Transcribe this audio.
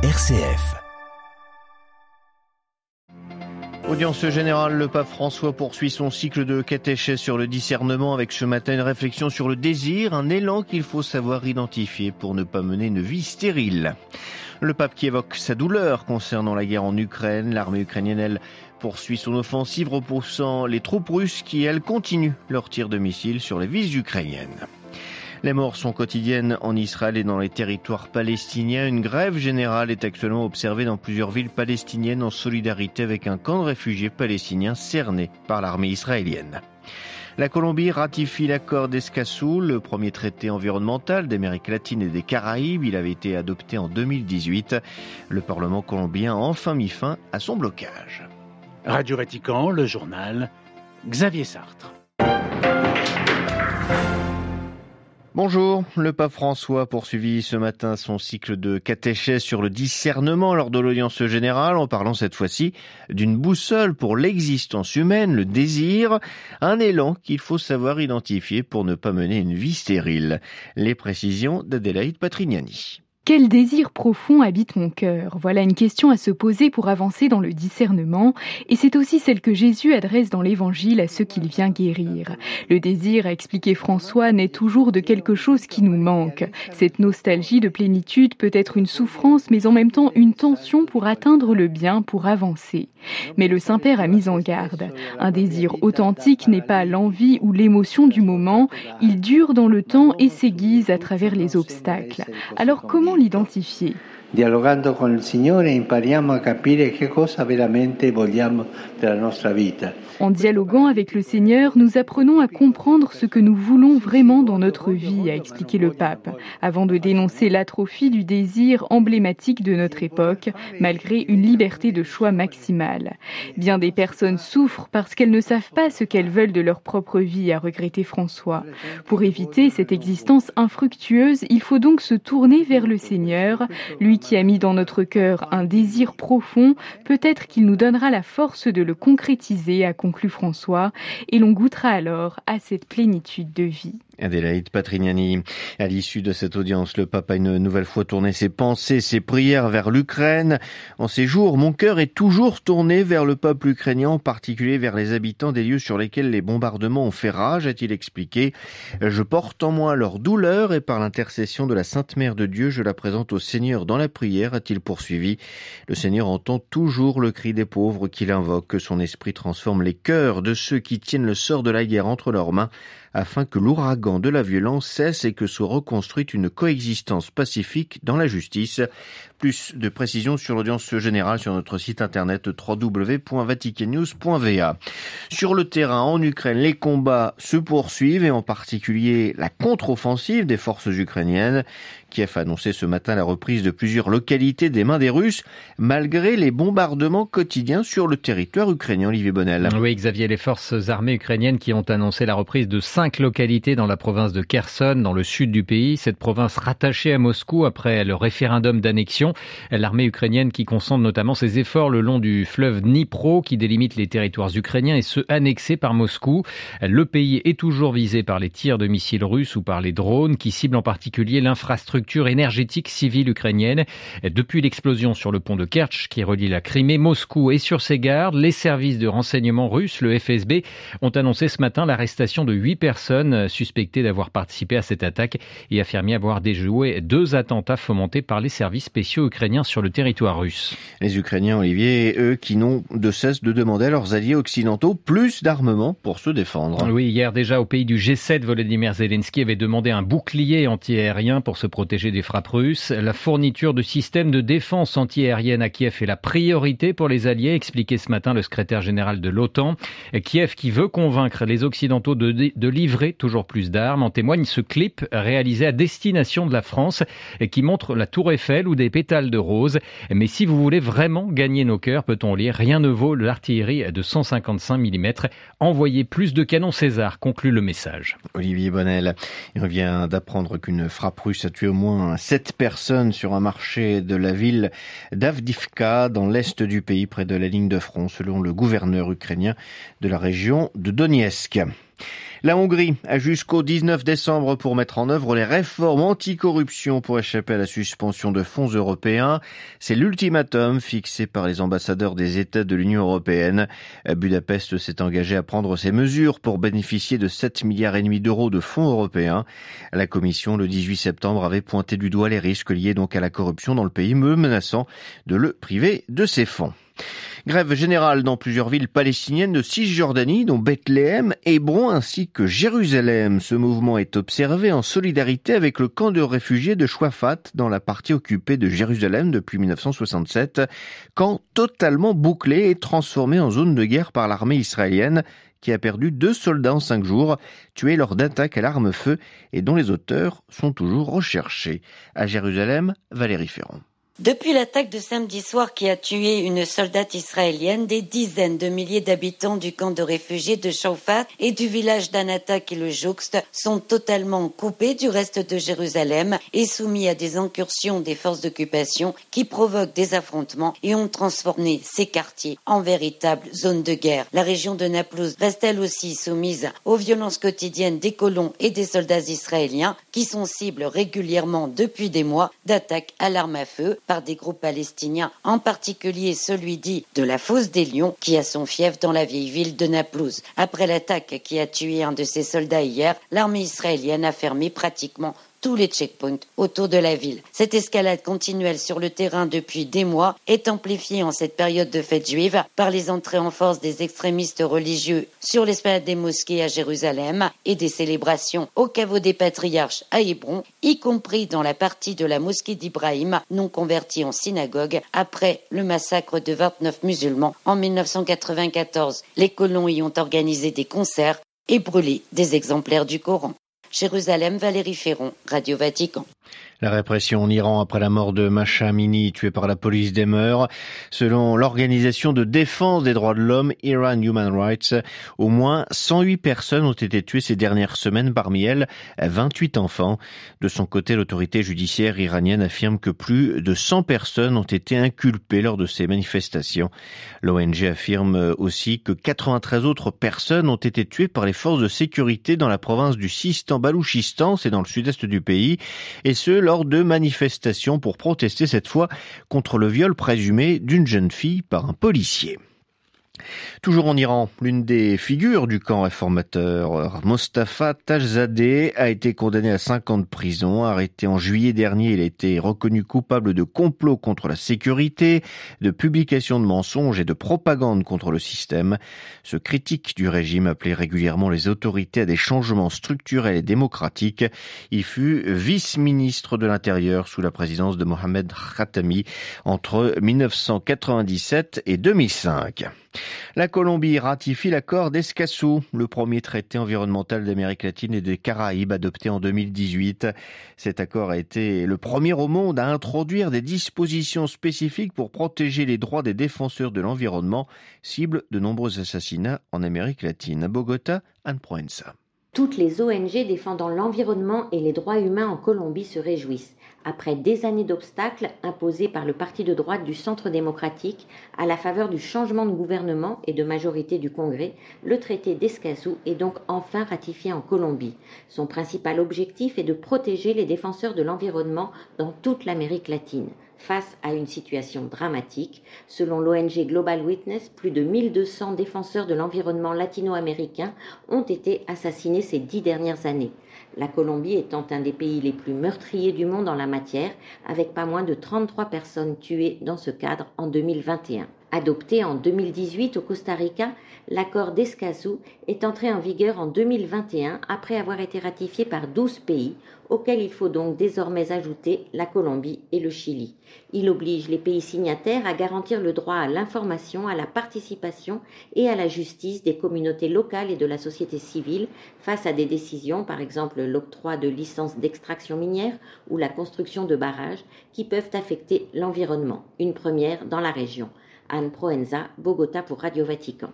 RCF. Audience générale, le pape François poursuit son cycle de catéchèse sur le discernement avec ce matin une réflexion sur le désir, un élan qu'il faut savoir identifier pour ne pas mener une vie stérile. Le pape qui évoque sa douleur concernant la guerre en Ukraine, l'armée ukrainienne, poursuit son offensive repoussant les troupes russes qui, elles, continuent leur tir de missiles sur les villes ukrainiennes. Les morts sont quotidiennes en Israël et dans les territoires palestiniens. Une grève générale est actuellement observée dans plusieurs villes palestiniennes en solidarité avec un camp de réfugiés palestiniens cerné par l'armée israélienne. La Colombie ratifie l'accord d'Escazú, le premier traité environnemental d'Amérique latine et des Caraïbes. Il avait été adopté en 2018. Le Parlement colombien a enfin mis fin à son blocage. Radio Vatican, le journal, Xavier Sartre. Bonjour, le pape François poursuivit ce matin son cycle de catéchèse sur le discernement lors de l'audience générale en parlant cette fois-ci d'une boussole pour l'existence humaine, le désir, un élan qu'il faut savoir identifier pour ne pas mener une vie stérile. Les précisions d'Adélaïde Patrignani. Quel désir profond habite mon cœur? Voilà une question à se poser pour avancer dans le discernement, et c'est aussi celle que Jésus adresse dans l'Évangile à ceux qu'il vient guérir. Le désir, a expliqué François, naît toujours de quelque chose qui nous manque. Cette nostalgie de plénitude peut être une souffrance, mais en même temps une tension pour atteindre le bien, pour avancer. Mais le Saint-Père a mis en garde. Un désir authentique n'est pas l'envie ou l'émotion du moment, il dure dans le temps et s'aiguise à travers les obstacles. Alors comment l'identifier En dialoguant avec le Seigneur, nous apprenons à comprendre ce que nous voulons vraiment dans notre vie, a expliqué le pape, avant de dénoncer l'atrophie du désir emblématique de notre époque, malgré une liberté de choix maximale. Bien des personnes souffrent parce qu'elles ne savent pas ce qu'elles veulent de leur propre vie, a regretté François. Pour éviter cette existence infructueuse, il faut donc se tourner vers le Seigneur, lui qui a mis dans notre cœur un désir profond, peut-être qu'il nous donnera la force de le concrétiser, à conclut François, et l'on goûtera alors à cette plénitude de vie. Adélaïde Patrignani. À l'issue de cette audience, le pape a une nouvelle fois tourné ses pensées, ses prières vers l'Ukraine. En ces jours, mon cœur est toujours tourné vers le peuple ukrainien, en particulier vers les habitants des lieux sur lesquels les bombardements ont fait rage, a-t-il expliqué. Je porte en moi leur douleur et par l'intercession de la Sainte Mère de Dieu, je la présente au Seigneur dans la prière, a-t-il poursuivi. Le Seigneur entend toujours le cri des pauvres qu'il invoque, que son esprit transforme les cœurs de ceux qui tiennent le sort de la guerre entre leurs mains afin que l'ouragan de la violence cesse et que soit reconstruite une coexistence pacifique dans la justice. Plus de précisions sur l'audience générale sur notre site internet www.vaticannews.va. Sur le terrain en Ukraine, les combats se poursuivent et en particulier la contre-offensive des forces ukrainiennes. Kiev a annoncé ce matin la reprise de plusieurs localités des mains des Russes, malgré les bombardements quotidiens sur le territoire ukrainien. Olivier Bonnel. Oui, Xavier, les forces armées ukrainiennes qui ont annoncé la reprise de cinq localités dans la province de Kherson, dans le sud du pays, cette province rattachée à Moscou après le référendum d'annexion. L'armée ukrainienne qui concentre notamment ses efforts le long du fleuve Dnipro, qui délimite les territoires ukrainiens et ceux annexés par Moscou. Le pays est toujours visé par les tirs de missiles russes ou par les drones qui ciblent en particulier l'infrastructure énergétique civile ukrainienne. Depuis l'explosion sur le pont de Kerch qui relie la Crimée, Moscou et sur ses gardes, les services de renseignement russes, le FSB, ont annoncé ce matin l'arrestation de huit personnes suspectées d'avoir participé à cette attaque et affirmé avoir déjoué deux attentats fomentés par les services spéciaux ukrainiens sur le territoire russe. Les Ukrainiens, Olivier, eux, qui n'ont de cesse de demander à leurs alliés occidentaux plus d'armement pour se défendre. Oui, hier déjà au pays du G7, Volodymyr Zelensky avait demandé un bouclier antiaérien pour se protéger protéger des frappes russes. La fourniture de systèmes de défense antiaérienne à Kiev est la priorité pour les Alliés, expliquait ce matin le secrétaire général de l'OTAN. Kiev qui veut convaincre les Occidentaux de, de livrer toujours plus d'armes. En témoigne ce clip réalisé à destination de la France qui montre la tour Eiffel ou des pétales de rose. Mais si vous voulez vraiment gagner nos cœurs, peut-on lire, rien ne vaut l'artillerie de 155 mm. Envoyez plus de canons César, conclut le message. Olivier Bonnel, il revient d'apprendre qu'une frappe russe a tué au moins sept personnes sur un marché de la ville d'Avdivka, dans l'est du pays, près de la ligne de front, selon le gouverneur ukrainien de la région de Donetsk. La Hongrie a jusqu'au 19 décembre pour mettre en œuvre les réformes anticorruption pour échapper à la suspension de fonds européens. C'est l'ultimatum fixé par les ambassadeurs des États de l'Union européenne. Budapest s'est engagé à prendre ces mesures pour bénéficier de 7 milliards et demi d'euros de fonds européens. La Commission, le 18 septembre, avait pointé du doigt les risques liés donc à la corruption dans le pays, menaçant de le priver de ses fonds. Grève générale dans plusieurs villes palestiniennes de Cisjordanie, dont Bethléem, Hébron ainsi que Jérusalem. Ce mouvement est observé en solidarité avec le camp de réfugiés de Chouafat dans la partie occupée de Jérusalem depuis 1967, camp totalement bouclé et transformé en zone de guerre par l'armée israélienne qui a perdu deux soldats en cinq jours, tués lors d'attaques à l'arme-feu et dont les auteurs sont toujours recherchés. À Jérusalem, Valérie Ferrand. Depuis l'attaque de samedi soir qui a tué une soldate israélienne, des dizaines de milliers d'habitants du camp de réfugiés de Shaufat et du village d'Anata qui le jouxte sont totalement coupés du reste de Jérusalem et soumis à des incursions des forces d'occupation qui provoquent des affrontements et ont transformé ces quartiers en véritables zones de guerre. La région de Naplouse reste elle aussi soumise aux violences quotidiennes des colons et des soldats israéliens qui sont cibles régulièrement depuis des mois d'attaques à l'arme à feu par des groupes palestiniens, en particulier celui dit de la Fosse des Lions, qui a son fief dans la vieille ville de Naplouse. Après l'attaque qui a tué un de ses soldats hier, l'armée israélienne a fermé pratiquement tous les checkpoints autour de la ville. Cette escalade continuelle sur le terrain depuis des mois est amplifiée en cette période de fête juive par les entrées en force des extrémistes religieux sur l'esplanade des mosquées à Jérusalem et des célébrations au caveau des patriarches à Hébron, y compris dans la partie de la mosquée d'Ibrahim non convertie en synagogue après le massacre de 29 musulmans en 1994. Les colons y ont organisé des concerts et brûlé des exemplaires du Coran. Jérusalem, Valérie Ferron, Radio Vatican. La répression en Iran après la mort de Masha Amini, tuée par la police des mœurs. Selon l'organisation de défense des droits de l'homme Iran Human Rights, au moins 108 personnes ont été tuées ces dernières semaines, parmi elles 28 enfants. De son côté, l'autorité judiciaire iranienne affirme que plus de 100 personnes ont été inculpées lors de ces manifestations. L'ONG affirme aussi que 93 autres personnes ont été tuées par les forces de sécurité dans la province du Sistan-Balouchistan, c'est dans le sud-est du pays, et ce lors de manifestations pour protester cette fois contre le viol présumé d'une jeune fille par un policier. Toujours en Iran, l'une des figures du camp réformateur, Mostafa Tajzadeh, a été condamné à 5 ans de prison. Arrêté en juillet dernier, il a été reconnu coupable de complot contre la sécurité, de publication de mensonges et de propagande contre le système. Ce critique du régime appelait régulièrement les autorités à des changements structurels et démocratiques. Il fut vice-ministre de l'Intérieur sous la présidence de Mohamed Khatami entre 1997 et 2005. La Colombie ratifie l'accord d'Escazú, le premier traité environnemental d'Amérique latine et des Caraïbes adopté en 2018. Cet accord a été le premier au monde à introduire des dispositions spécifiques pour protéger les droits des défenseurs de l'environnement, cible de nombreux assassinats en Amérique latine. À Bogota, Anne Proenza. Toutes les ONG défendant l'environnement et les droits humains en Colombie se réjouissent après des années d'obstacles imposés par le parti de droite du Centre démocratique à la faveur du changement de gouvernement et de majorité du Congrès, le traité d'Escazú est donc enfin ratifié en Colombie. Son principal objectif est de protéger les défenseurs de l'environnement dans toute l'Amérique latine face à une situation dramatique. Selon l'ONG Global Witness, plus de 1200 défenseurs de l'environnement latino-américain ont été assassinés ces dix dernières années la Colombie étant un des pays les plus meurtriers du monde en la matière, avec pas moins de 33 personnes tuées dans ce cadre en 2021. Adopté en 2018 au Costa Rica, l'accord d'Escazú est entré en vigueur en 2021 après avoir été ratifié par 12 pays, auxquels il faut donc désormais ajouter la Colombie et le Chili. Il oblige les pays signataires à garantir le droit à l'information, à la participation et à la justice des communautés locales et de la société civile face à des décisions, par exemple l'octroi de licences d'extraction minière ou la construction de barrages, qui peuvent affecter l'environnement, une première dans la région. Anne Proenza, Bogota pour Radio Vatican.